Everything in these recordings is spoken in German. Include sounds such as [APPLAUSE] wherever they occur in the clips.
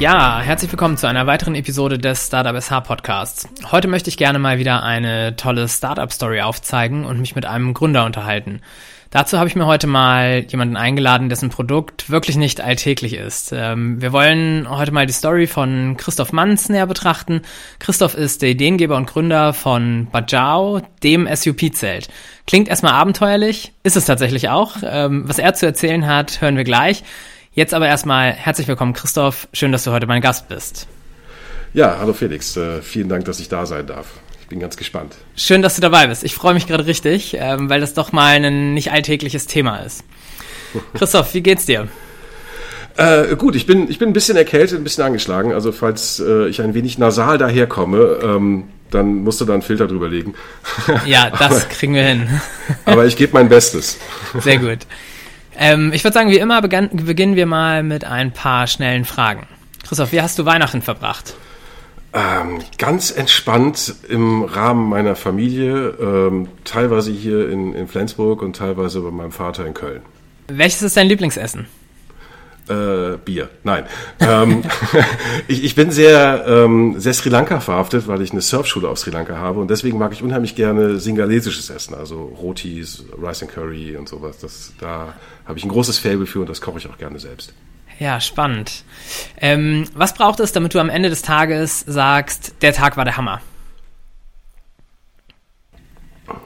Ja, herzlich willkommen zu einer weiteren Episode des Startup SH Podcasts. Heute möchte ich gerne mal wieder eine tolle Startup-Story aufzeigen und mich mit einem Gründer unterhalten. Dazu habe ich mir heute mal jemanden eingeladen, dessen Produkt wirklich nicht alltäglich ist. Ähm, wir wollen heute mal die Story von Christoph Manns näher betrachten. Christoph ist der Ideengeber und Gründer von Bajao, dem SUP-Zelt. Klingt erstmal abenteuerlich, ist es tatsächlich auch. Ähm, was er zu erzählen hat, hören wir gleich. Jetzt aber erstmal herzlich willkommen, Christoph. Schön, dass du heute mein Gast bist. Ja, hallo Felix. Äh, vielen Dank, dass ich da sein darf. Ich bin ganz gespannt. Schön, dass du dabei bist. Ich freue mich gerade richtig, ähm, weil das doch mal ein nicht alltägliches Thema ist. [LAUGHS] Christoph, wie geht's dir? Äh, gut, ich bin, ich bin ein bisschen erkältet, ein bisschen angeschlagen. Also falls äh, ich ein wenig nasal daherkomme, ähm, dann musst du da einen Filter drüber legen. Ja, [LAUGHS] das aber, kriegen wir hin. aber ich gebe mein Bestes. Sehr gut. Ähm, ich würde sagen, wie immer beginnen wir mal mit ein paar schnellen Fragen. Christoph, wie hast du Weihnachten verbracht? Ähm, ganz entspannt im Rahmen meiner Familie, ähm, teilweise hier in, in Flensburg und teilweise bei meinem Vater in Köln. Welches ist dein Lieblingsessen? Äh, Bier. Nein. ähm, [LAUGHS] ich, ich bin sehr, ähm, sehr Sri Lanka verhaftet, weil ich eine Surfschule auf Sri Lanka habe und deswegen mag ich unheimlich gerne singalesisches Essen, also Rotis, Rice and Curry und sowas. Das, da habe ich ein großes Faible für und das koche ich auch gerne selbst. Ja, spannend. Ähm, was braucht es, damit du am Ende des Tages sagst, der Tag war der Hammer?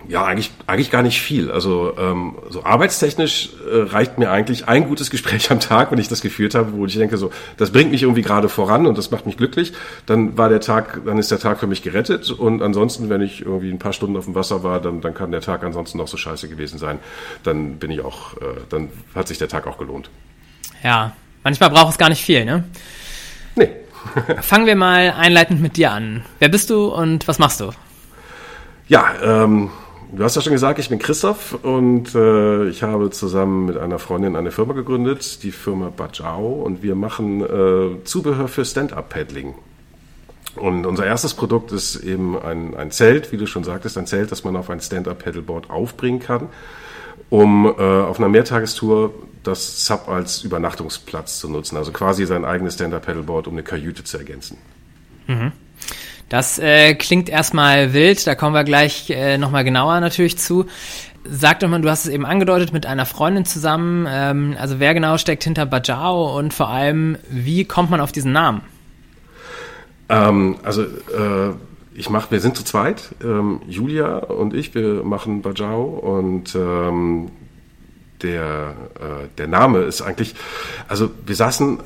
Ja, eigentlich, eigentlich gar nicht viel. Also ähm, so arbeitstechnisch äh, reicht mir eigentlich ein gutes Gespräch am Tag, wenn ich das geführt habe, wo ich denke, so, das bringt mich irgendwie gerade voran und das macht mich glücklich. Dann war der Tag, dann ist der Tag für mich gerettet. Und ansonsten, wenn ich irgendwie ein paar Stunden auf dem Wasser war, dann, dann kann der Tag ansonsten noch so scheiße gewesen sein. Dann bin ich auch, äh, dann hat sich der Tag auch gelohnt. Ja, Manchmal braucht es gar nicht viel, ne? Nee. [LAUGHS] Fangen wir mal einleitend mit dir an. Wer bist du und was machst du? Ja, ähm, du hast ja schon gesagt, ich bin Christoph und äh, ich habe zusammen mit einer Freundin eine Firma gegründet, die Firma Bajao, und wir machen äh, Zubehör für Stand-Up-Paddling. Und unser erstes Produkt ist eben ein, ein Zelt, wie du schon sagtest, ein Zelt, das man auf ein Stand-Up-Paddleboard aufbringen kann, um äh, auf einer Mehrtagestour das Sub als Übernachtungsplatz zu nutzen. Also quasi sein eigenes Stand-Up-Paddleboard, um eine Kajüte zu ergänzen. Mhm. Das äh, klingt erstmal wild, da kommen wir gleich äh, nochmal genauer natürlich zu. Sag doch mal, du hast es eben angedeutet, mit einer Freundin zusammen. Ähm, also wer genau steckt hinter Bajao und vor allem, wie kommt man auf diesen Namen? Ähm, also äh, ich mache, wir sind zu zweit, ähm, Julia und ich, wir machen Bajao und ähm, der, äh, der Name ist eigentlich, also wir saßen,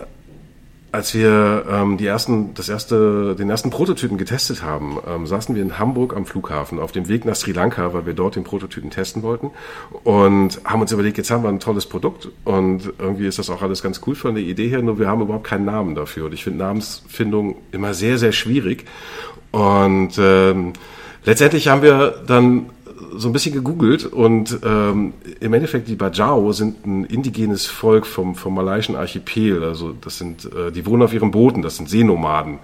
als wir ähm, die ersten, das erste, den ersten Prototypen getestet haben, ähm, saßen wir in Hamburg am Flughafen auf dem Weg nach Sri Lanka, weil wir dort den Prototypen testen wollten und haben uns überlegt, jetzt haben wir ein tolles Produkt und irgendwie ist das auch alles ganz cool von der Idee her, nur wir haben überhaupt keinen Namen dafür und ich finde Namensfindung immer sehr, sehr schwierig und ähm, letztendlich haben wir dann so ein bisschen gegoogelt und ähm, im Endeffekt die Bajau sind ein indigenes Volk vom, vom malaiischen Archipel. Also das sind, äh, die wohnen auf ihren Booten, das sind Seenomaden.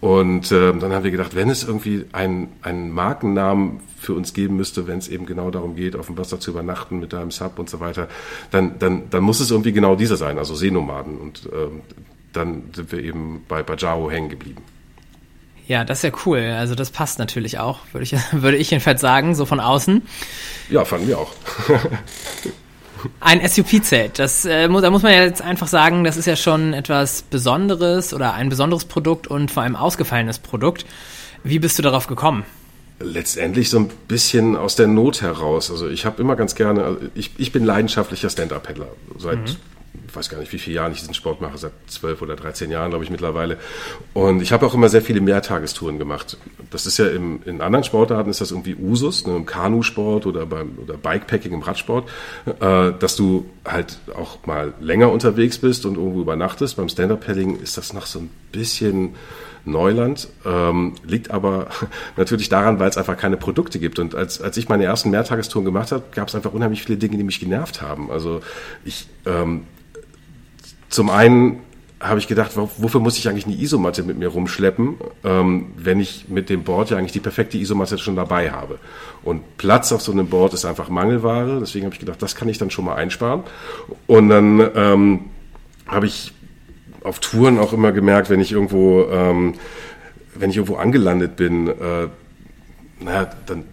Und äh, dann haben wir gedacht, wenn es irgendwie einen, einen Markennamen für uns geben müsste, wenn es eben genau darum geht, auf dem Wasser zu übernachten mit deinem Sub und so weiter, dann, dann, dann muss es irgendwie genau dieser sein, also Seenomaden. Und ähm, dann sind wir eben bei Bajau hängen geblieben. Ja, das ist ja cool. Also das passt natürlich auch, würde ich, [LAUGHS] würde ich jedenfalls sagen, so von außen. Ja, fanden wir auch. ein SUP-Zelt, das äh, da muss man ja jetzt einfach sagen, das ist ja schon etwas Besonderes oder ein besonderes Produkt und vor allem ausgefallenes Produkt. Wie bist du darauf gekommen? Letztendlich so ein bisschen aus der Not heraus. Also ich habe immer ganz gerne, also ich, ich bin leidenschaftlicher Stand-Up-Paddler. Seit mhm ich weiß gar nicht, wie viele Jahre ich diesen Sport mache, seit zwölf oder dreizehn Jahren, glaube ich, mittlerweile. Und ich habe auch immer sehr viele Mehrtagestouren gemacht. Das ist ja im, in anderen Sportarten ist das irgendwie Usus, ne, im Kanusport oder beim oder Bikepacking im Radsport, äh, dass du halt auch mal länger unterwegs bist und irgendwo übernachtest. Beim Stand-Up-Paddling ist das noch so ein bisschen Neuland, ähm, liegt aber [LAUGHS] natürlich daran, weil es einfach keine Produkte gibt. Und als, als ich meine ersten Mehrtagestouren gemacht habe, gab es einfach unheimlich viele Dinge, die mich genervt haben. Also ich ähm, zum einen habe ich gedacht, wofür muss ich eigentlich eine Isomatte mit mir rumschleppen, ähm, wenn ich mit dem Board ja eigentlich die perfekte Isomatte schon dabei habe. Und Platz auf so einem Board ist einfach Mangelware, deswegen habe ich gedacht, das kann ich dann schon mal einsparen. Und dann ähm, habe ich auf Touren auch immer gemerkt, wenn ich irgendwo, ähm, wenn ich irgendwo angelandet bin, äh, naja, dann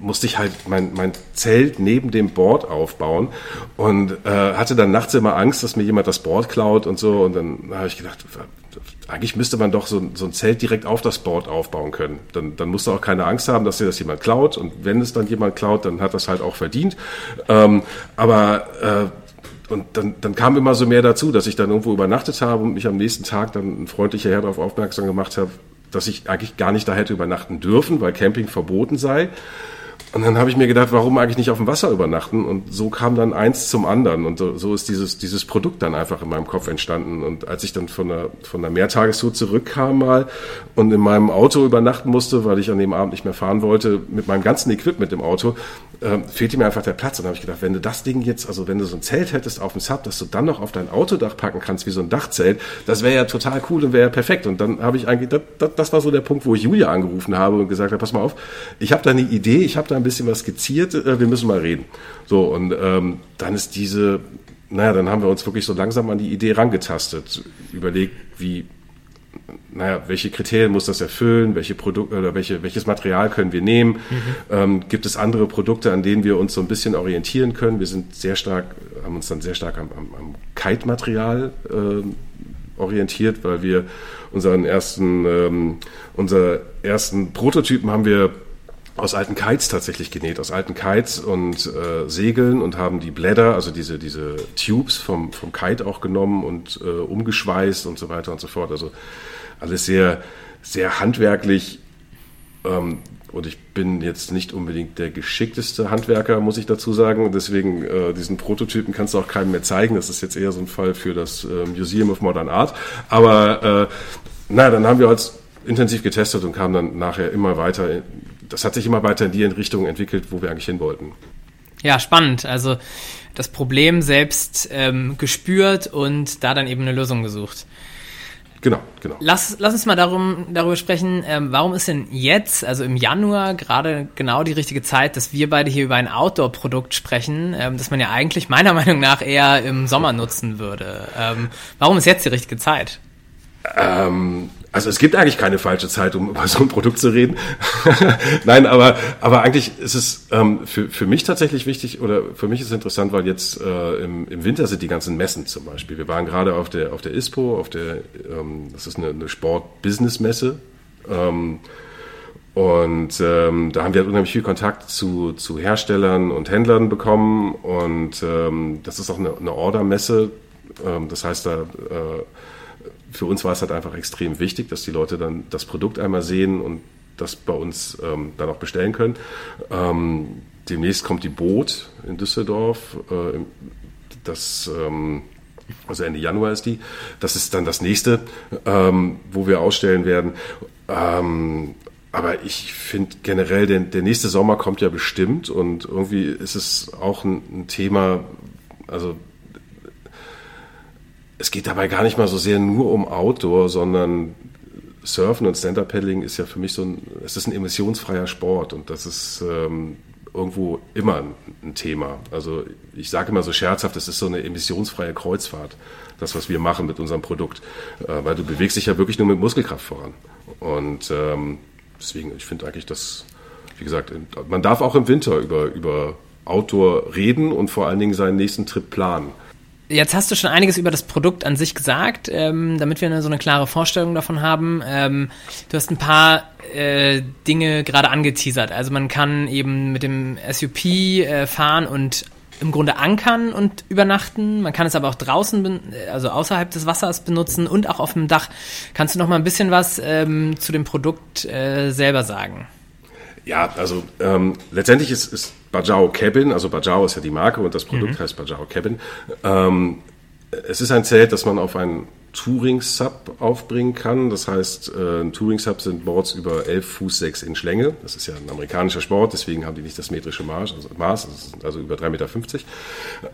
musste ich halt mein, mein Zelt neben dem Board aufbauen und äh, hatte dann nachts immer Angst, dass mir jemand das Board klaut und so. Und dann habe ich gedacht, eigentlich müsste man doch so, so ein Zelt direkt auf das Board aufbauen können. Dann, dann musst du auch keine Angst haben, dass dir das jemand klaut. Und wenn es dann jemand klaut, dann hat das halt auch verdient. Ähm, aber äh, und dann, dann kam immer so mehr dazu, dass ich dann irgendwo übernachtet habe und mich am nächsten Tag dann ein freundlicher Herr darauf aufmerksam gemacht habe, dass ich eigentlich gar nicht da hätte übernachten dürfen, weil Camping verboten sei. Und dann habe ich mir gedacht, warum eigentlich nicht auf dem Wasser übernachten? Und so kam dann eins zum anderen. Und so, so ist dieses, dieses Produkt dann einfach in meinem Kopf entstanden. Und als ich dann von der, von der Mehrtagestour zurückkam mal und in meinem Auto übernachten musste, weil ich an dem Abend nicht mehr fahren wollte, mit meinem ganzen Equipment im Auto, äh, fehlte mir einfach der Platz. Und dann habe ich gedacht, wenn du das Ding jetzt, also wenn du so ein Zelt hättest auf dem Sub, dass du dann noch auf dein Autodach packen kannst, wie so ein Dachzelt, das wäre ja total cool und wäre ja perfekt. Und dann habe ich eigentlich, das, das, das war so der Punkt, wo ich Julia angerufen habe und gesagt habe, pass mal auf, ich habe da eine Idee, ich habe da ein bisschen was skizziert, äh, wir müssen mal reden. So, und ähm, dann ist diese, naja, dann haben wir uns wirklich so langsam an die Idee rangetastet, überlegt, wie, naja, welche Kriterien muss das erfüllen, welche Produkte oder welche, welches Material können wir nehmen? Mhm. Ähm, gibt es andere Produkte, an denen wir uns so ein bisschen orientieren können? Wir sind sehr stark, haben uns dann sehr stark am, am, am Kite-Material äh, orientiert, weil wir unseren ersten, ähm, unser ersten Prototypen haben wir aus alten Kites tatsächlich genäht, aus alten Kites und äh, Segeln und haben die Blätter, also diese, diese Tubes vom, vom Kite auch genommen und äh, umgeschweißt und so weiter und so fort. Also alles sehr, sehr handwerklich. Ähm, und ich bin jetzt nicht unbedingt der geschickteste Handwerker, muss ich dazu sagen. Deswegen, äh, diesen Prototypen kannst du auch keinem mehr zeigen. Das ist jetzt eher so ein Fall für das äh, Museum of Modern Art. Aber äh, na, dann haben wir uns intensiv getestet und kamen dann nachher immer weiter das hat sich immer weiter in die Richtung entwickelt, wo wir eigentlich hin wollten. Ja, spannend. Also das Problem selbst ähm, gespürt und da dann eben eine Lösung gesucht. Genau, genau. Lass, lass uns mal darum, darüber sprechen, ähm, warum ist denn jetzt, also im Januar, gerade genau die richtige Zeit, dass wir beide hier über ein Outdoor-Produkt sprechen, ähm, das man ja eigentlich meiner [LAUGHS] Meinung nach eher im Sommer nutzen würde. Ähm, warum ist jetzt die richtige Zeit? Ähm, also es gibt eigentlich keine falsche Zeit, um [LAUGHS] über so ein Produkt zu reden. [LAUGHS] Nein, aber, aber eigentlich ist es ähm, für, für mich tatsächlich wichtig oder für mich ist es interessant, weil jetzt äh, im, im Winter sind die ganzen Messen zum Beispiel. Wir waren gerade auf der, auf der ISPO, auf der, ähm, das ist eine, eine Sport-Business-Messe. Ähm, und ähm, da haben wir unheimlich viel Kontakt zu, zu Herstellern und Händlern bekommen. Und ähm, das ist auch eine, eine Order-Messe. Ähm, das heißt, da äh, für uns war es halt einfach extrem wichtig, dass die Leute dann das Produkt einmal sehen und das bei uns ähm, dann auch bestellen können. Ähm, demnächst kommt die Boot in Düsseldorf. Äh, das, ähm, also Ende Januar ist die. Das ist dann das nächste, ähm, wo wir ausstellen werden. Ähm, aber ich finde generell, der, der nächste Sommer kommt ja bestimmt und irgendwie ist es auch ein, ein Thema, also es geht dabei gar nicht mal so sehr nur um Outdoor, sondern Surfen und Stand-Up-Paddling ist ja für mich so ein, es ist ein emissionsfreier Sport und das ist ähm, irgendwo immer ein, ein, Thema. Also ich sage immer so scherzhaft, es ist so eine emissionsfreie Kreuzfahrt, das, was wir machen mit unserem Produkt, äh, weil du bewegst dich ja wirklich nur mit Muskelkraft voran. Und ähm, deswegen, ich finde eigentlich, dass, wie gesagt, man darf auch im Winter über, über Outdoor reden und vor allen Dingen seinen nächsten Trip planen. Jetzt hast du schon einiges über das Produkt an sich gesagt, ähm, damit wir eine, so eine klare Vorstellung davon haben. Ähm, du hast ein paar äh, Dinge gerade angeteasert. Also man kann eben mit dem SUP äh, fahren und im Grunde ankern und übernachten. Man kann es aber auch draußen, also außerhalb des Wassers benutzen und auch auf dem Dach. Kannst du noch mal ein bisschen was ähm, zu dem Produkt äh, selber sagen? Ja, also ähm, letztendlich ist, ist Bajau Cabin, also Bajau ist ja die Marke und das Produkt mhm. heißt Bajau Cabin. Ähm, es ist ein Zelt, das man auf einen Touring-Sub aufbringen kann. Das heißt, äh, ein Touring-Sub sind Boards über 11 Fuß 6 Inch Länge. Das ist ja ein amerikanischer Sport, deswegen haben die nicht das metrische Maß, also, Maß, also über 3,50 Meter.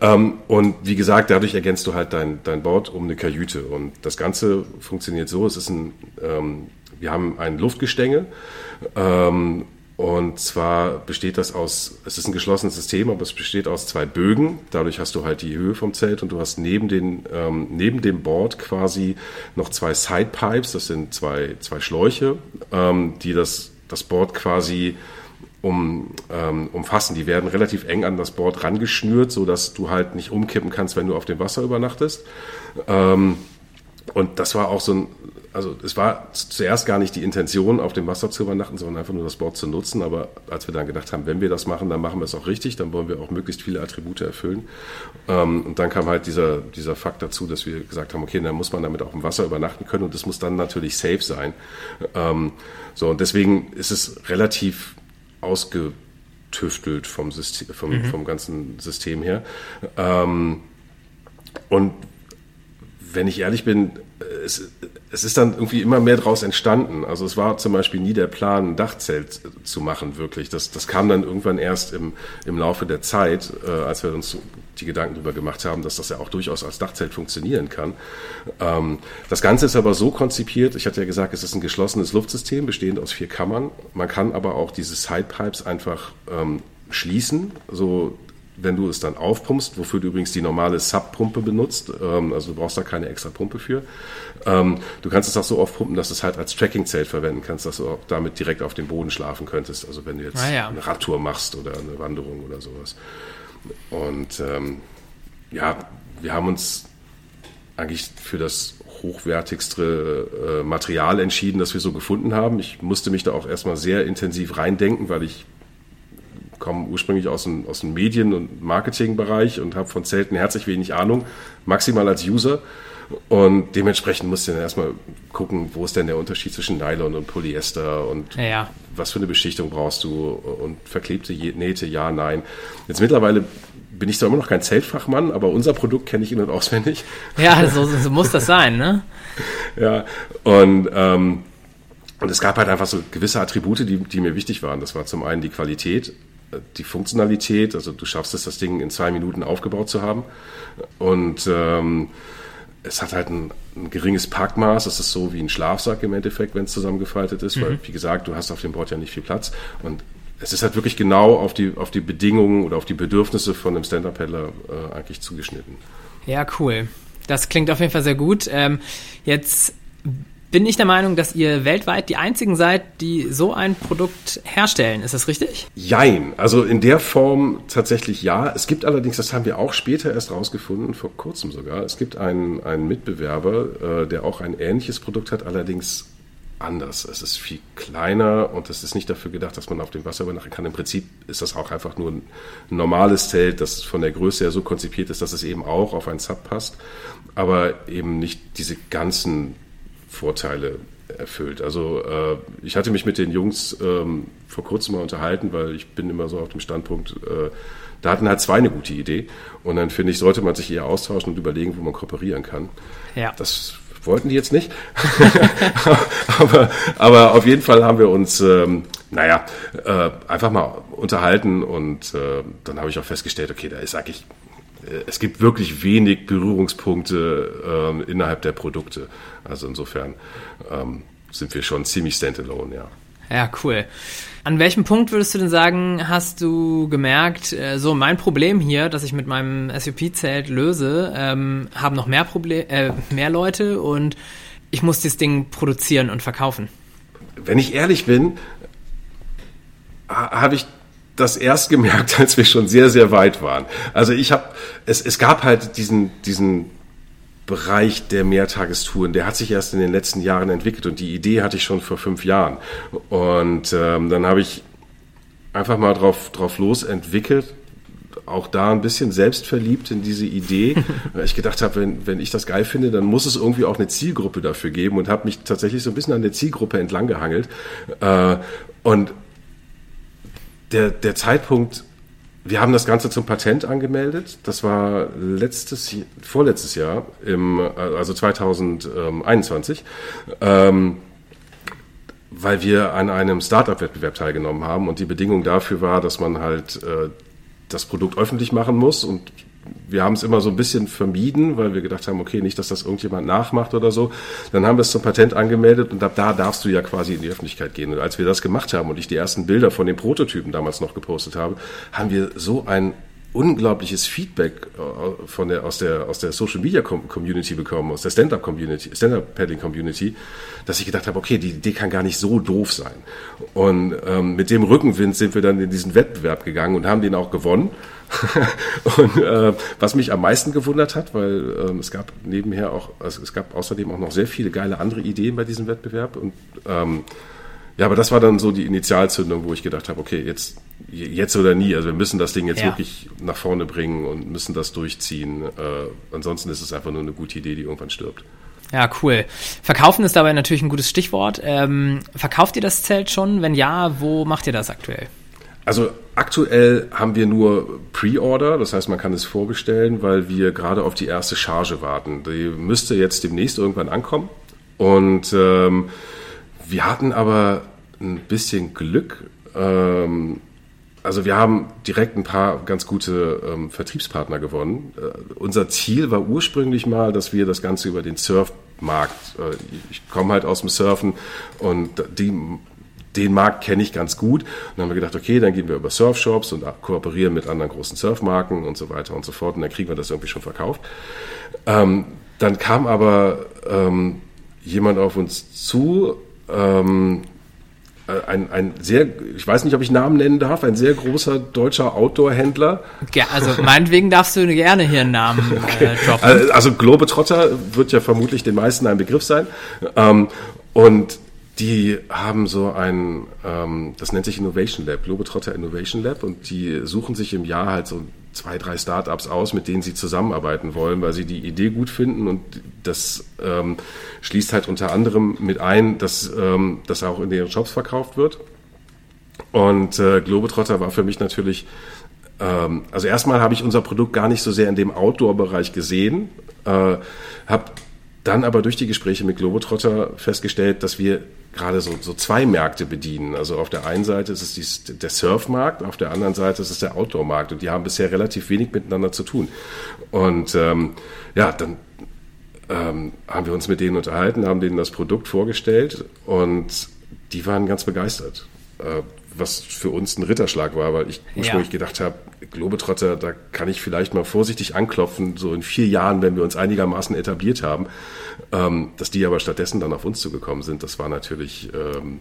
Ähm, und wie gesagt, dadurch ergänzt du halt dein, dein Board um eine Kajüte. Und das Ganze funktioniert so, es ist ein, ähm, wir haben ein Luftgestänge, ähm, Und zwar besteht das aus, es ist ein geschlossenes System, aber es besteht aus zwei Bögen. Dadurch hast du halt die Höhe vom Zelt und du hast neben, den, ähm, neben dem Board quasi noch zwei Sidepipes, das sind zwei, zwei Schläuche, ähm, die das, das Board quasi um, ähm, umfassen. Die werden relativ eng an das Board rangeschnürt, so dass du halt nicht umkippen kannst, wenn du auf dem Wasser übernachtest. Ähm, und das war auch so ein, also es war zuerst gar nicht die Intention, auf dem Wasser zu übernachten, sondern einfach nur das Board zu nutzen. Aber als wir dann gedacht haben, wenn wir das machen, dann machen wir es auch richtig, dann wollen wir auch möglichst viele Attribute erfüllen. Ähm, und dann kam halt dieser, dieser Fakt dazu, dass wir gesagt haben, okay, dann muss man damit auch im Wasser übernachten können und das muss dann natürlich safe sein. Ähm, so, und deswegen ist es relativ ausgetüftelt vom, System, vom, mhm. vom ganzen System her. Ähm, und wenn ich ehrlich bin, es, es ist dann irgendwie immer mehr daraus entstanden. Also es war zum Beispiel nie der Plan, ein Dachzelt zu machen, wirklich. Das, das kam dann irgendwann erst im, im Laufe der Zeit, äh, als wir uns die Gedanken darüber gemacht haben, dass das ja auch durchaus als Dachzelt funktionieren kann. Ähm, das Ganze ist aber so konzipiert, ich hatte ja gesagt, es ist ein geschlossenes Luftsystem, bestehend aus vier Kammern. Man kann aber auch diese Sidepipes einfach ähm, schließen, so wenn du es dann aufpumpst, wofür du übrigens die normale Subpumpe benutzt, ähm, also du brauchst da keine extra Pumpe für. Ähm, du kannst es auch so aufpumpen, dass du es halt als Trackingzelt verwenden kannst, dass du auch damit direkt auf dem Boden schlafen könntest. Also wenn du jetzt ah, ja. eine Radtour machst oder eine Wanderung oder sowas. Und ähm, ja, wir haben uns eigentlich für das hochwertigste äh, Material entschieden, das wir so gefunden haben. Ich musste mich da auch erstmal sehr intensiv reindenken, weil ich komme ursprünglich aus dem, aus dem Medien- und Marketingbereich und habe von Zelten herzlich wenig Ahnung, maximal als User. Und dementsprechend musst du dann erstmal gucken, wo ist denn der Unterschied zwischen Nylon und Polyester und ja, ja. was für eine Beschichtung brauchst du und verklebte Nähte, ja, nein. Jetzt mittlerweile bin ich zwar immer noch kein Zeltfachmann, aber unser Produkt kenne ich in- und auswendig. Ja, so, so, muss das sein, ne? [LAUGHS] ja, und, ähm, und es gab halt einfach so gewisse Attribute, die, die mir wichtig waren. Das war zum einen die Qualität, die Funktionalität, also du schaffst es, das Ding in zwei Minuten aufgebaut zu haben. Und ähm, es hat halt ein, ein, geringes Packmaß. Es ist so wie ein Schlafsack im Endeffekt, wenn es zusammengefaltet ist, mhm. weil, wie gesagt, du hast auf dem Board ja nicht viel Platz. Und es ist halt wirklich genau auf die, auf die Bedingungen oder auf die Bedürfnisse von einem Stand-Up-Paddler äh, eigentlich zugeschnitten. Ja, cool. Das klingt auf jeden Fall sehr gut. Ähm, jetzt bin ich der Meinung, dass ihr weltweit die einzigen seid, die so ein Produkt herstellen. Ist das richtig? Jein. Also in der Form tatsächlich ja. Es gibt allerdings, das haben wir auch später erst rausgefunden, vor kurzem sogar, es gibt einen, einen Mitbewerber, äh, der auch ein ähnliches Produkt hat, allerdings anders. Es ist viel kleiner und es ist nicht dafür gedacht, dass man auf dem Wasser übernachten kann. Im Prinzip ist das auch einfach nur ein normales Zelt, das von der Größe her so konzipiert ist, dass es eben auch auf ein Sub passt, aber eben nicht diese ganzen Vorteile erfüllt. Also äh, ich hatte mich mit den Jungs ähm, vor kurzem mal unterhalten, weil ich bin immer so auf dem Standpunkt, äh, da hatten halt zwei eine gute Idee und dann finde ich, sollte man sich eher austauschen und überlegen, wo man kooperieren kann. Ja. Das wollten die jetzt nicht. [LAUGHS] aber, aber auf jeden Fall haben wir uns, ähm, naja, äh, einfach mal unterhalten und äh, dann habe ich auch festgestellt, okay, da ist eigentlich es gibt wirklich wenig Berührungspunkte ähm, innerhalb der Produkte. Also insofern ähm, sind wir schon ziemlich standalone, ja. Ja, cool. An welchem Punkt würdest du denn sagen, hast du gemerkt, äh, so mein Problem hier, das ich mit meinem SUP-Zelt löse, ähm, haben noch mehr, Proble äh, mehr Leute und ich muss dieses Ding produzieren und verkaufen? Wenn ich ehrlich bin, habe ich das erst gemerkt, [LAUGHS] als wir schon sehr, sehr weit waren. Also ich habe, es, es gab halt diesen, diesen Bereich der Mehrtagestouren, der hat sich erst in den letzten Jahren entwickelt und die Idee hatte ich schon vor fünf Jahren. Und ähm, dann habe ich einfach mal drauf, drauf los entwickelt, auch da ein bisschen selbstverliebt in diese Idee, [LAUGHS] weil ich gedacht habe, wenn, wenn ich das geil finde, dann muss es irgendwie auch eine Zielgruppe dafür geben und habe mich tatsächlich so ein bisschen an der Zielgruppe entlang gehangelt. Äh, und der, der Zeitpunkt, wir haben das Ganze zum Patent angemeldet. Das war letztes, vorletztes Jahr, im, also 2021, ähm, weil wir an einem Startup-Wettbewerb teilgenommen haben und die Bedingung dafür war, dass man halt äh, das Produkt öffentlich machen muss und wir haben es immer so ein bisschen vermieden, weil wir gedacht haben, okay, nicht, dass das irgendjemand nachmacht oder so. Dann haben wir es zum Patent angemeldet und ab da darfst du ja quasi in die Öffentlichkeit gehen. Und als wir das gemacht haben und ich die ersten Bilder von den Prototypen damals noch gepostet habe, haben wir so ein unglaubliches Feedback äh, von der, aus der, aus der Social Media Community bekommen, aus der Stand-Up Community, Stand-Up Paddling Community, dass ich gedacht habe, okay, die Idee kann gar nicht so doof sein. Und ähm, mit dem Rückenwind sind wir dann in diesen Wettbewerb gegangen und haben den auch gewonnen. [LAUGHS] und äh, was mich am meisten gewundert hat, weil ähm, es gab nebenher auch, also es gab außerdem auch noch sehr viele geile andere Ideen bei diesem Wettbewerb und ähm, ja, aber das war dann so die Initialzündung, wo ich gedacht habe, okay, jetzt, jetzt oder nie. Also wir müssen das Ding jetzt ja. wirklich nach vorne bringen und müssen das durchziehen. Äh, ansonsten ist es einfach nur eine gute Idee, die irgendwann stirbt. Ja, cool. Verkaufen ist dabei natürlich ein gutes Stichwort. Ähm, verkauft ihr das Zelt schon? Wenn ja, wo macht ihr das aktuell? Also aktuell haben wir nur Pre-Order, das heißt, man kann es vorbestellen, weil wir gerade auf die erste Charge warten. Die müsste jetzt demnächst irgendwann ankommen. Und ähm, wir hatten aber ein bisschen Glück. Ähm, also wir haben direkt ein paar ganz gute ähm, Vertriebspartner gewonnen. Äh, unser Ziel war ursprünglich mal, dass wir das Ganze über den Surfmarkt, äh, ich komme halt aus dem Surfen und die, den Markt kenne ich ganz gut. Und dann haben wir gedacht, okay, dann gehen wir über Surfshops und kooperieren mit anderen großen Surfmarken und so weiter und so fort. Und dann kriegen wir das irgendwie schon verkauft. Ähm, dann kam aber ähm, jemand auf uns zu ähm, äh, ein, ein sehr, ich weiß nicht, ob ich Namen nennen darf, ein sehr großer deutscher Outdoor-Händler. Ja, also meinetwegen darfst du gerne hier einen Namen [LAUGHS] äh, okay. äh, droppen. Also, also Globetrotter wird ja vermutlich den meisten ein Begriff sein. Ähm, und die haben so ein, ähm, das nennt sich Innovation Lab, Globetrotter Innovation Lab, und die suchen sich im Jahr halt so zwei, drei Startups aus, mit denen sie zusammenarbeiten wollen, weil sie die Idee gut finden und das ähm, schließt halt unter anderem mit ein, dass ähm, das auch in den Shops verkauft wird. Und äh, Globetrotter war für mich natürlich, ähm, also erstmal habe ich unser Produkt gar nicht so sehr in dem Outdoor-Bereich gesehen, äh, habe dann aber durch die Gespräche mit Globetrotter festgestellt, dass wir gerade so, so zwei Märkte bedienen. Also auf der einen Seite ist es die, der Surfmarkt, auf der anderen Seite ist es der Outdoor-Markt und die haben bisher relativ wenig miteinander zu tun. Und ähm, ja, dann ähm, haben wir uns mit denen unterhalten, haben denen das Produkt vorgestellt und die waren ganz begeistert. Äh, was für uns ein Ritterschlag war, weil ich ursprünglich ja. gedacht habe, Globetrotter, da kann ich vielleicht mal vorsichtig anklopfen, so in vier Jahren, wenn wir uns einigermaßen etabliert haben. Ähm, dass die aber stattdessen dann auf uns zugekommen sind, das war natürlich, ähm,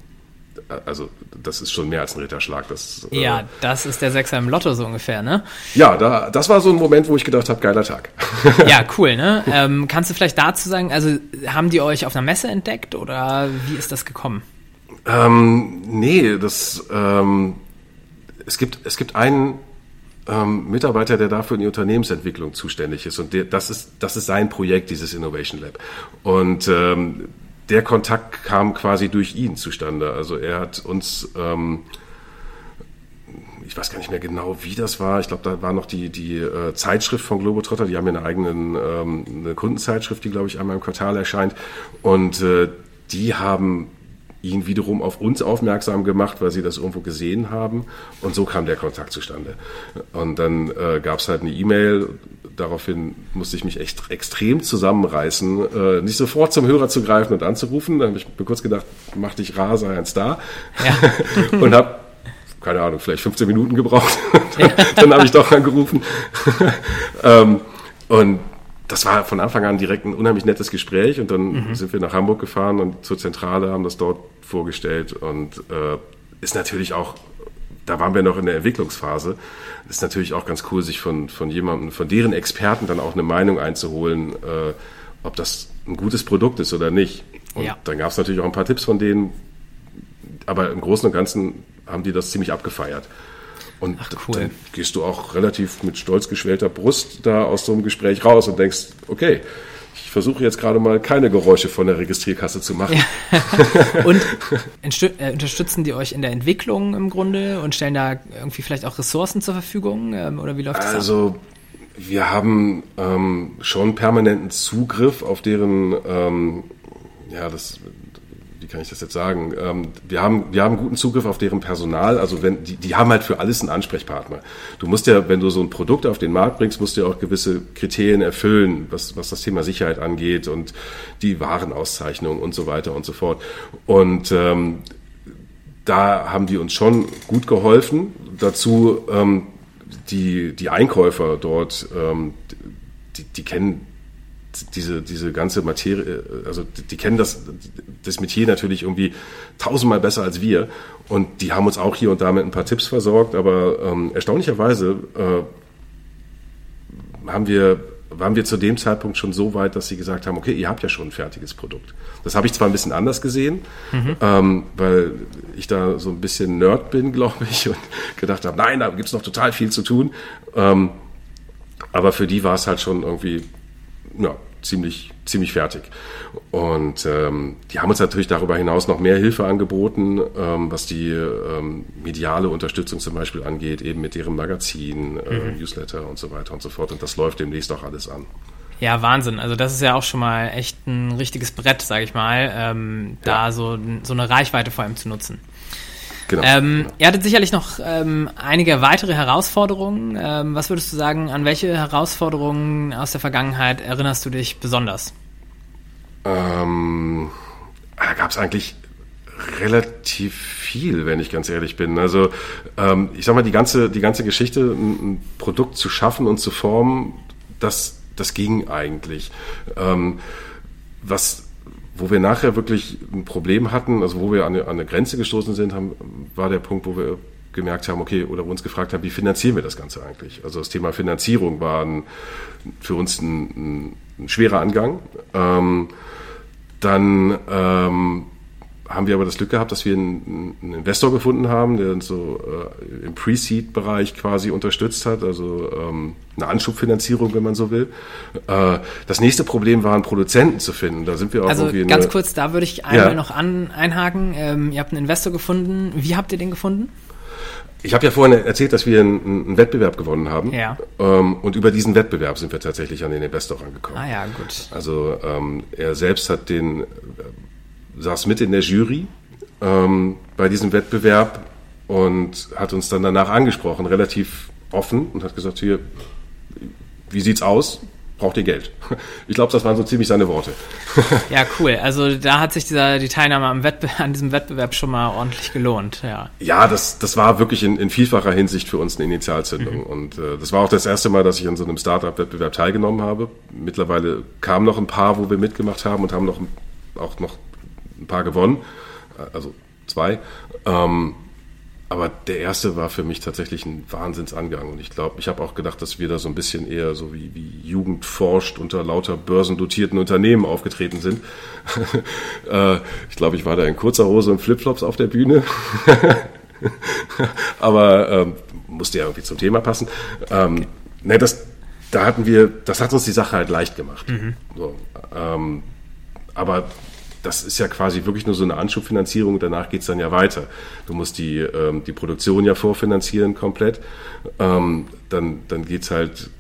also das ist schon mehr als ein Ritterschlag. Das, äh, ja, das ist der Sechser im Lotto so ungefähr, ne? Ja, da, das war so ein Moment, wo ich gedacht habe, geiler Tag. [LAUGHS] ja, cool, ne? Ähm, kannst du vielleicht dazu sagen, also haben die euch auf einer Messe entdeckt oder wie ist das gekommen? Ähm, nee, das ähm, es gibt es gibt einen ähm, Mitarbeiter, der dafür in die Unternehmensentwicklung zuständig ist und der, das ist das ist sein Projekt, dieses Innovation Lab und ähm, der Kontakt kam quasi durch ihn zustande. Also er hat uns ähm, ich weiß gar nicht mehr genau, wie das war. Ich glaube, da war noch die, die äh, Zeitschrift von Globetrotter. Die haben ja eine eigene ähm, eine Kundenzeitschrift, die, glaube ich, einmal im Quartal erscheint. Und äh, die haben ihn wiederum auf uns aufmerksam gemacht, weil sie das irgendwo gesehen haben. Und so kam der Kontakt zustande. Und dann äh, gab es halt eine E-Mail. Daraufhin musste ich mich echt extrem zusammenreißen, äh, nicht sofort zum Hörer zu greifen und anzurufen. Dann habe ich mir kurz gedacht, mach dich rar, sei ein Star. Ja. [LAUGHS] und habe keine Ahnung, vielleicht 15 Minuten gebraucht. [LAUGHS] dann habe ich doch angerufen. [LAUGHS] ähm, und das war von Anfang an direkt ein unheimlich nettes Gespräch und dann mhm. sind wir nach Hamburg gefahren und zur Zentrale haben das dort vorgestellt und äh, ist natürlich auch, da waren wir noch in der Entwicklungsphase, ist natürlich auch ganz cool, sich von, von jemandem, von deren Experten dann auch eine Meinung einzuholen, äh, ob das ein gutes Produkt ist oder nicht. Und ja. dann gab es natürlich auch ein paar Tipps von denen, aber im Großen und Ganzen haben die das ziemlich abgefeiert. Und Ach, cool. dann gehst du auch relativ mit stolz geschwellter Brust da aus so einem Gespräch raus und denkst, okay, ich versuche jetzt gerade mal keine Geräusche von der Registrierkasse zu machen. Ja. [LAUGHS] und äh, unterstützen die euch in der Entwicklung im Grunde und stellen da irgendwie vielleicht auch Ressourcen zur Verfügung? Ähm, oder wie läuft das? Also, wir haben ähm, schon permanenten Zugriff auf deren, ähm, ja, das kann ich das jetzt sagen? Ähm, wir haben, wir haben guten Zugriff auf deren Personal. Also wenn, die, die haben halt für alles einen Ansprechpartner. Du musst ja, wenn du so ein Produkt auf den Markt bringst, musst du ja auch gewisse Kriterien erfüllen, was, was das Thema Sicherheit angeht und die Warenauszeichnung und so weiter und so fort. Und ähm, da haben die uns schon gut geholfen. Dazu ähm, die, die Einkäufer dort, ähm, die, die kennen diese, diese ganze Materie, also die kennen das, das Metier natürlich irgendwie tausendmal besser als wir. Und die haben uns auch hier und da mit ein paar Tipps versorgt, aber ähm, erstaunlicherweise äh, haben wir, waren wir zu dem Zeitpunkt schon so weit, dass sie gesagt haben, okay, ihr habt ja schon ein fertiges Produkt. Das habe ich zwar ein bisschen anders gesehen, mhm. ähm, weil ich da so ein bisschen Nerd bin, [LAUGHS] glaube ich, und gedacht habe, nein, da gibt's noch total viel zu tun. Ähm, aber für die war es halt schon irgendwie ja, ziemlich, ziemlich fertig. Und ähm, die haben uns natürlich darüber hinaus noch mehr Hilfe angeboten, ähm, was die ähm, mediale Unterstützung zum Beispiel angeht, eben mit ihrem Magazin, äh, mhm. Newsletter und so weiter und so fort. Und das läuft demnächst auch alles an. Ja, Wahnsinn. Also das ist ja auch schon mal echt ein richtiges Brett, sage ich mal, ähm, ja. da so, so eine Reichweite vor allem zu nutzen. Genau, ähm. Ihr hattet sicherlich noch ähm, einige weitere Herausforderungen. Ähm, was würdest du sagen, an welche Herausforderungen aus der Vergangenheit erinnerst du dich besonders? Ähm, da gab es eigentlich relativ viel, wenn ich ganz ehrlich bin. Also ähm, ich sag mal, die ganze, die ganze Geschichte, ein, ein Produkt zu schaffen und zu formen, das, das ging eigentlich. Ähm, was wo wir nachher wirklich ein Problem hatten, also wo wir an eine, an eine Grenze gestoßen sind, haben, war der Punkt, wo wir gemerkt haben, okay, oder uns gefragt haben, wie finanzieren wir das Ganze eigentlich? Also das Thema Finanzierung war ein, für uns ein, ein, ein schwerer Angang. Ähm, dann ähm, haben wir aber das Glück gehabt, dass wir einen, einen Investor gefunden haben, der uns so äh, im Pre-Seed-Bereich quasi unterstützt hat, also ähm, eine Anschubfinanzierung, wenn man so will. Äh, das nächste Problem war, einen Produzenten zu finden. Da sind wir auch also irgendwie ganz kurz, da würde ich einmal ja. noch an, einhaken. Ähm, ihr habt einen Investor gefunden. Wie habt ihr den gefunden? Ich habe ja vorhin erzählt, dass wir einen, einen Wettbewerb gewonnen haben. Ja. Ähm, und über diesen Wettbewerb sind wir tatsächlich an den Investor rangekommen. Ah ja, gut. Also ähm, er selbst hat den saß mit in der Jury ähm, bei diesem Wettbewerb und hat uns dann danach angesprochen, relativ offen und hat gesagt, hier, wie sieht's aus? Braucht ihr Geld? [LAUGHS] Ich glaube, das waren so ziemlich seine Worte. Ja, cool. Also da hat sich dieser, die Teilnahme am Wettbe an diesem Wettbewerb schon mal ordentlich gelohnt. Ja, ja das, das war wirklich in, in vielfacher Hinsicht für uns eine Initialzündung. Mhm. Und äh, das war auch das erste Mal, dass ich an so einem Startup-Wettbewerb teilgenommen habe. Mittlerweile kamen noch ein paar, wo wir mitgemacht haben und haben noch auch noch ein paar gewonnen, also zwei. Ähm, aber der erste war für mich tatsächlich ein Wahnsinnsangang. Und ich glaube, ich habe auch gedacht, dass wir da so ein bisschen eher so wie, wie Jugend forscht unter lauter börsendotierten Unternehmen aufgetreten sind. [LAUGHS] äh, ich glaube, ich war da in kurzer Hose und Flipflops auf der Bühne. [LAUGHS] aber ähm, musste ja irgendwie zum Thema passen. Ähm, ne, das, da hatten wir, das hat uns die Sache halt leicht gemacht. Mhm. So, ähm, aber das ist ja quasi wirklich nur so eine Anschubfinanzierung, danach geht's dann ja weiter. Du musst die, ähm, die Produktion ja vorfinanzieren komplett. Ähm, dann dann geht's halt,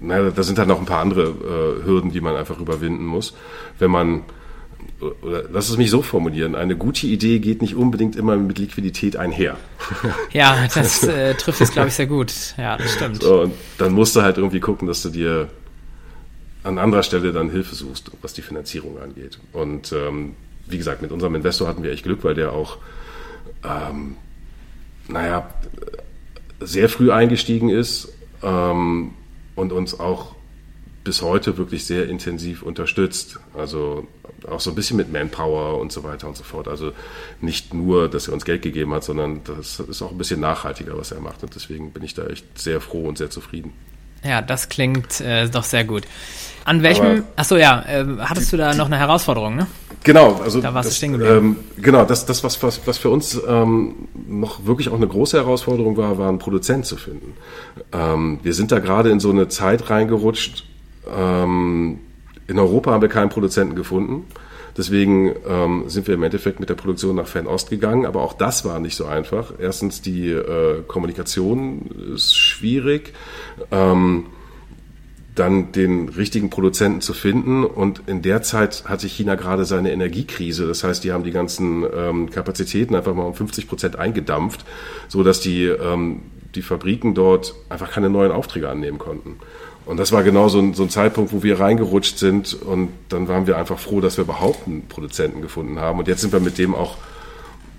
naja, da sind halt noch ein paar andere äh, Hürden, die man einfach überwinden muss. Wenn man, oder lass es mich so formulieren, eine gute Idee geht nicht unbedingt immer mit Liquidität einher. [LAUGHS] Ja, das äh, trifft es, glaube ich, sehr gut. Ja, das stimmt. So, und dann musst du halt irgendwie gucken, dass du dir an anderer Stelle dann Hilfe suchst, was die Finanzierung angeht. Und ähm, wie gesagt, mit unserem Investor hatten wir echt Glück, weil der auch, ähm, naja, sehr früh eingestiegen ist ähm, und uns auch bis heute wirklich sehr intensiv unterstützt. Also auch so ein bisschen mit Manpower und so weiter und so fort. Also nicht nur, dass er uns Geld gegeben hat, sondern das ist auch ein bisschen nachhaltiger, was er macht. Und deswegen bin ich da echt sehr froh und sehr zufrieden. Ja, das klingt äh, doch sehr gut. An welchem, achso ja, äh, hattest du da noch eine Herausforderung, ne? Genau, also da warst das, du stehen geblieben. Ähm, genau, das, das was, was, was für uns ähm, noch wirklich auch eine große Herausforderung war, war einen Produzent zu finden. Ähm, wir sind da gerade in so eine Zeit reingerutscht. Ähm, in Europa haben wir keinen Produzenten gefunden. Deswegen ähm, sind wir im Endeffekt mit der Produktion nach Fernost gegangen, aber auch das war nicht so einfach. Erstens die äh, Kommunikation ist schwierig. Ähm, dann den richtigen Produzenten zu finden. Und in der Zeit hatte China gerade seine Energiekrise. Das heißt, die haben die ganzen ähm, Kapazitäten einfach mal um 50 Prozent eingedampft, so dass die, ähm, die Fabriken dort einfach keine neuen Aufträge annehmen konnten. Und das war genau so ein, so ein Zeitpunkt, wo wir reingerutscht sind. Und dann waren wir einfach froh, dass wir überhaupt einen Produzenten gefunden haben. Und jetzt sind wir mit dem auch,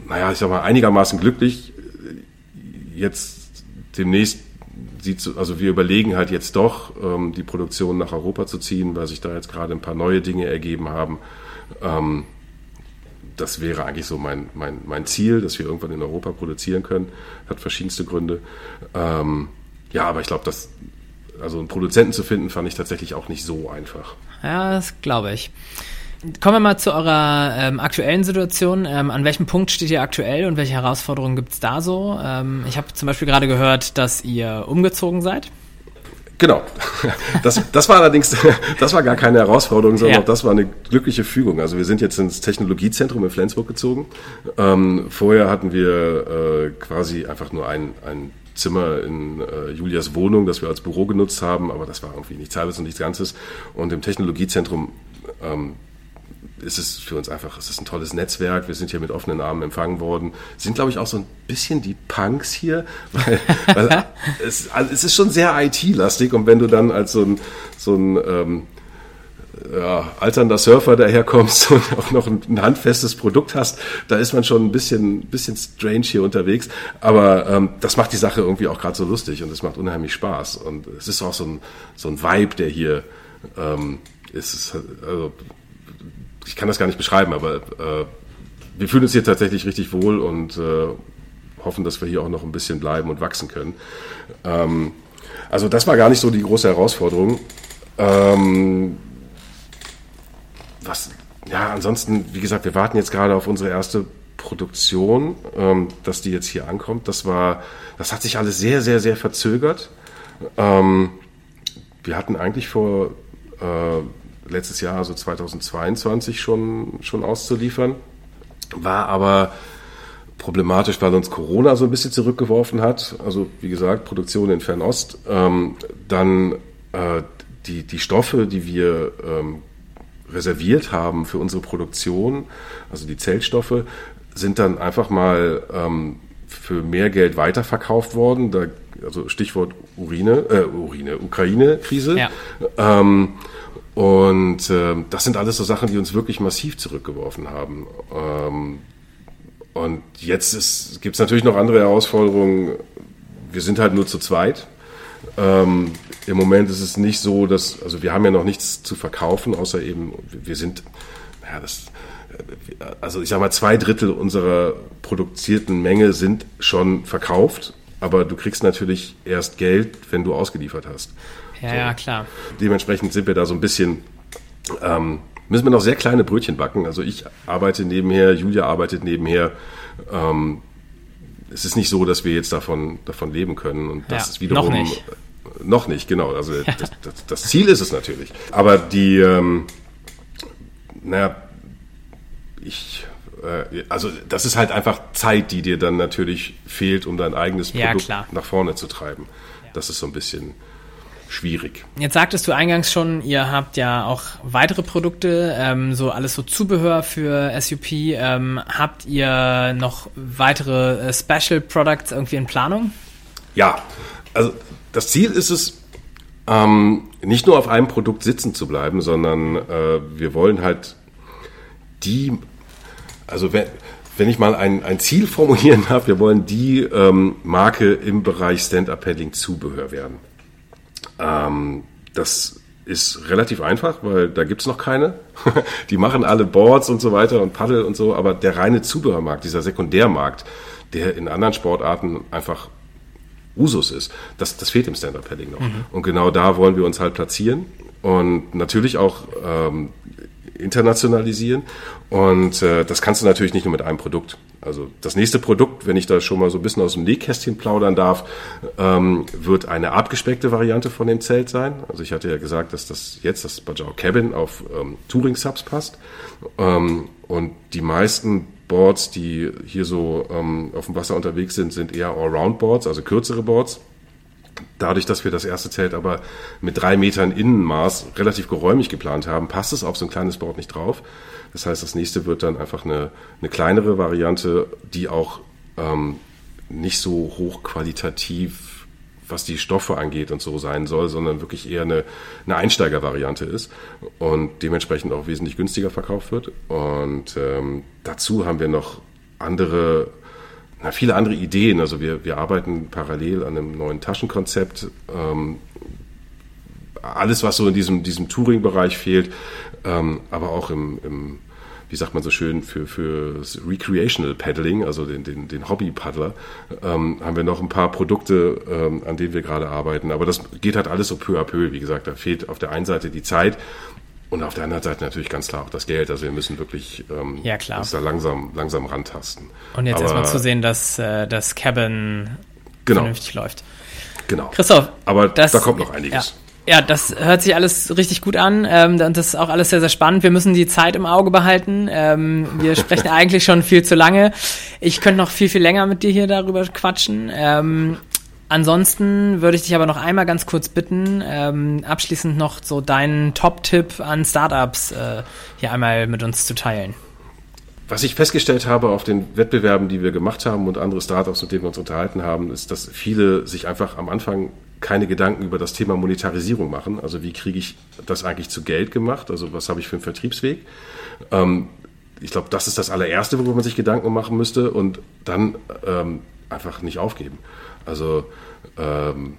naja, ich sag mal, einigermaßen glücklich. Jetzt demnächst sieht also wir überlegen halt jetzt doch, ähm, die Produktion nach Europa zu ziehen, weil sich da jetzt gerade ein paar neue Dinge ergeben haben. Ähm, das wäre eigentlich so mein, mein, mein Ziel, dass wir irgendwann in Europa produzieren können. Hat verschiedenste Gründe. Ähm, ja, aber ich glaube, dass also einen Produzenten zu finden, fand ich tatsächlich auch nicht so einfach. Ja, das glaube ich. Kommen wir mal zu eurer ähm, aktuellen Situation. Ähm, an welchem Punkt steht ihr aktuell und welche Herausforderungen gibt es da so? Ähm, ich habe zum Beispiel gerade gehört, dass ihr umgezogen seid. Genau. [LAUGHS] Das, das war allerdings, [LAUGHS] das war gar keine Herausforderung, sondern ja. das war eine glückliche Fügung. Also wir sind jetzt ins Technologiezentrum in Flensburg gezogen. Ähm, vorher hatten wir äh, quasi einfach nur ein, ein Zimmer in äh, Julias Wohnung, das wir als Büro genutzt haben, aber das war irgendwie nichts halbes und nichts Ganzes. Und im Technologiezentrum ähm, ist es für uns einfach, es ist ein tolles Netzwerk. Wir sind hier mit offenen Armen empfangen worden. Sind, glaube ich, auch so ein bisschen die Punks hier, [LAUGHS] weil, weil [LAUGHS] es, also es ist schon sehr IT-lastig und wenn du dann als so ein, so ein ähm, ja, alternder Surfer daherkommst und [LAUGHS] auch noch ein, ein, handfestes Produkt hast, da ist man schon ein bisschen, bisschen strange hier unterwegs. Aber ähm, das macht die Sache irgendwie auch gerade so lustig und es macht unheimlich Spaß. Und es ist auch so ein, so ein Vibe, der hier ähm, ist. Also, ich kann das gar nicht beschreiben, aber äh, wir fühlen uns hier tatsächlich richtig wohl und äh, hoffen, dass wir hier auch noch ein bisschen bleiben und wachsen können. Ähm, also das war gar nicht so die große Herausforderung. Ähm, was, ja, ansonsten, wie gesagt, wir warten jetzt gerade auf unsere erste Produktion, ähm, dass die jetzt hier ankommt. Das war, das hat sich alles sehr, sehr, sehr verzögert. Ähm, wir hatten eigentlich vor äh, letztes Jahr, also 2022, schon, schon auszuliefern. War aber problematisch, weil uns Corona so ein bisschen zurückgeworfen hat. Also wie gesagt, Produktion in Fernost. Ähm, dann äh, die, die Stoffe, die wir ähm, reserviert haben für unsere Produktion, also die Zellstoffe, sind dann einfach mal ähm, für mehr Geld weiterverkauft worden. Da, also Stichwort Urine, äh, Urine, Ukraine-Krise. Ja. Ähm, und äh, das sind alles so Sachen, die uns wirklich massiv zurückgeworfen haben. Ähm, und jetzt gibt es natürlich noch andere Herausforderungen. Wir sind halt nur zu zweit. Ähm, Im Moment ist es nicht so, dass, also wir haben ja noch nichts zu verkaufen, außer eben, wir sind, ja, das, also ich sag mal, zwei Drittel unserer produzierten Menge sind schon verkauft, aber du kriegst natürlich erst Geld, wenn du ausgeliefert hast. Ja, so. ja, klar. Dementsprechend sind wir da so ein bisschen, ähm, müssen wir noch sehr kleine Brötchen backen. Also ich arbeite nebenher, Julia arbeitet nebenher. Ähm, es ist nicht so, dass wir jetzt davon, davon leben können. Und das ja, ist wiederum. Noch nicht. Noch nicht, genau. Also ja. [LAUGHS] das, das, das, Ziel ist es natürlich. Aber die, ähm, naja, ich, äh, also das ist halt einfach Zeit, die dir dann natürlich fehlt, um dein eigenes Produkt ja, nach vorne zu treiben. Das ist so ein bisschen schwierig. Jetzt sagtest du eingangs schon, ihr habt ja auch weitere Produkte, ähm, so alles so Zubehör für SUP. Ähm, habt ihr noch weitere äh, Special Products irgendwie in Planung? Ja, also das Ziel ist es, ähm, nicht nur auf einem Produkt sitzen zu bleiben, sondern äh, wir wollen halt die, also wenn, wenn ich mal ein, ein Ziel formulieren darf, wir wollen die ähm, Marke im Bereich Stand-Up-Paddling Zubehör werden. Ähm, das ist relativ einfach, weil da gibt's noch keine. [LAUGHS] die machen alle Boards und so weiter und Paddel und so, aber der reine Zubehörmarkt, dieser Sekundärmarkt, der in anderen Sportarten einfach Usus ist, das, das fehlt im Stand-Up-Paddling noch. Mhm. Und genau da wollen wir uns halt platzieren und natürlich auch ähm, internationalisieren. Und äh, das kannst du natürlich nicht nur mit einem Produkt. Also das nächste Produkt, wenn ich da schon mal so ein bisschen aus dem Nähkästchen plaudern darf, ähm, wird eine abgespeckte Variante von dem Zelt sein. Also ich hatte ja gesagt, dass das jetzt das Bajau Cabin auf ähm, Touring Subs passt. Ähm, und die meisten Boards, die hier so ähm, auf dem Wasser unterwegs sind, sind eher Allround Boards, also kürzere Boards. Dadurch, dass wir das erste Zelt aber mit drei Metern Innenmaß relativ geräumig geplant haben, passt es auf so ein kleines Board nicht drauf. Das heißt, das nächste wird dann einfach eine, eine kleinere Variante, die auch ähm, nicht so hochqualitativ, was die Stoffe angeht und so sein soll, sondern wirklich eher eine, eine Einsteigervariante ist und dementsprechend auch wesentlich günstiger verkauft wird. Und ähm, dazu haben wir noch andere na, viele andere Ideen. Also wir, wir arbeiten parallel an einem neuen Taschenkonzept. Ähm, alles, was so in diesem, diesem Touring-Bereich fehlt, ähm, aber auch im, im, wie sagt man so schön, für, für Recreational Paddling, also den, den, den Hobby-Paddler, ähm, haben wir noch ein paar Produkte, ähm, an denen wir gerade arbeiten. Aber das geht halt alles so peu à peu. Wie gesagt, da fehlt auf der einen Seite die Zeit und auf der anderen Seite natürlich ganz klar auch das Geld. Also wir müssen wirklich ähm, ja, klar. uns da langsam, langsam rantasten. Und jetzt erstmal zu sehen, dass äh, das Cabin genau. vernünftig läuft. Genau. Christoph, aber das, da kommt noch einiges. Ja. ja. das hört sich alles richtig gut an ähm, und das ist auch alles sehr, sehr spannend. Wir müssen die Zeit im Auge behalten. Ähm, wir sprechen [LAUGHS] eigentlich schon viel zu lange. Ich könnte noch viel, viel länger mit dir hier darüber quatschen. Ähm, Ansonsten würde ich dich aber noch einmal ganz kurz bitten, ähm, abschließend noch so deinen Top-Tipp an Startups äh, hier einmal mit uns zu teilen. Was ich festgestellt habe auf den Wettbewerben, die wir gemacht haben und andere Startups, mit denen wir uns unterhalten haben, ist, dass viele sich einfach am Anfang keine Gedanken über das Thema Monetarisierung machen. Also wie kriege ich das eigentlich zu Geld gemacht? Also was habe ich für einen Vertriebsweg? Ähm, ich glaube, das ist das allererste, worüber man sich Gedanken machen müsste und dann ähm, einfach nicht aufgeben. Also ähm,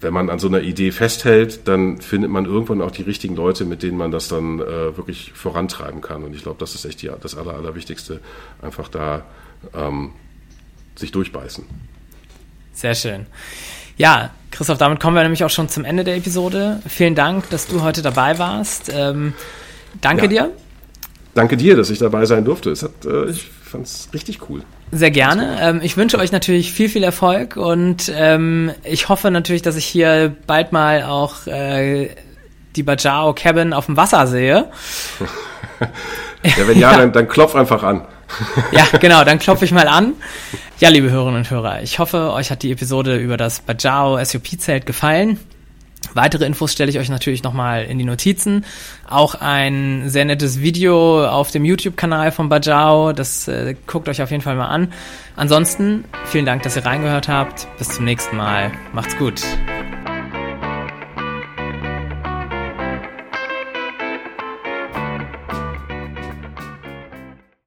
wenn man an so einer Idee festhält, dann findet man irgendwann auch die richtigen Leute, mit denen man das dann äh, wirklich vorantreiben kann. Und ich glaube, das ist echt die, das Aller, Allerwichtigste, einfach da ähm, sich durchbeißen. Sehr schön. Ja, Christoph, damit kommen wir nämlich auch schon zum Ende der Episode. Vielen Dank, dass du heute dabei warst. Ähm, danke ja. dir. Danke dir, dass ich dabei sein durfte. Es hat, äh, ich fand es richtig cool. Sehr gerne. Ähm, ich wünsche euch natürlich viel, viel Erfolg und ähm, ich hoffe natürlich, dass ich hier bald mal auch äh, die Bajao Cabin auf dem Wasser sehe. [LAUGHS] ja, wenn ja, [LAUGHS] ja. Dann, dann klopf einfach an. [LAUGHS] ja, genau, dann klopfe ich mal an. Ja, liebe Hörerinnen und Hörer, ich hoffe, euch hat die Episode über das Bajao SUP-Zelt gefallen. Weitere Infos stelle ich euch natürlich nochmal in die Notizen. Auch ein sehr nettes Video auf dem YouTube-Kanal von Bajao. Das äh, guckt euch auf jeden Fall mal an. Ansonsten vielen Dank, dass ihr reingehört habt. Bis zum nächsten Mal. Macht's gut.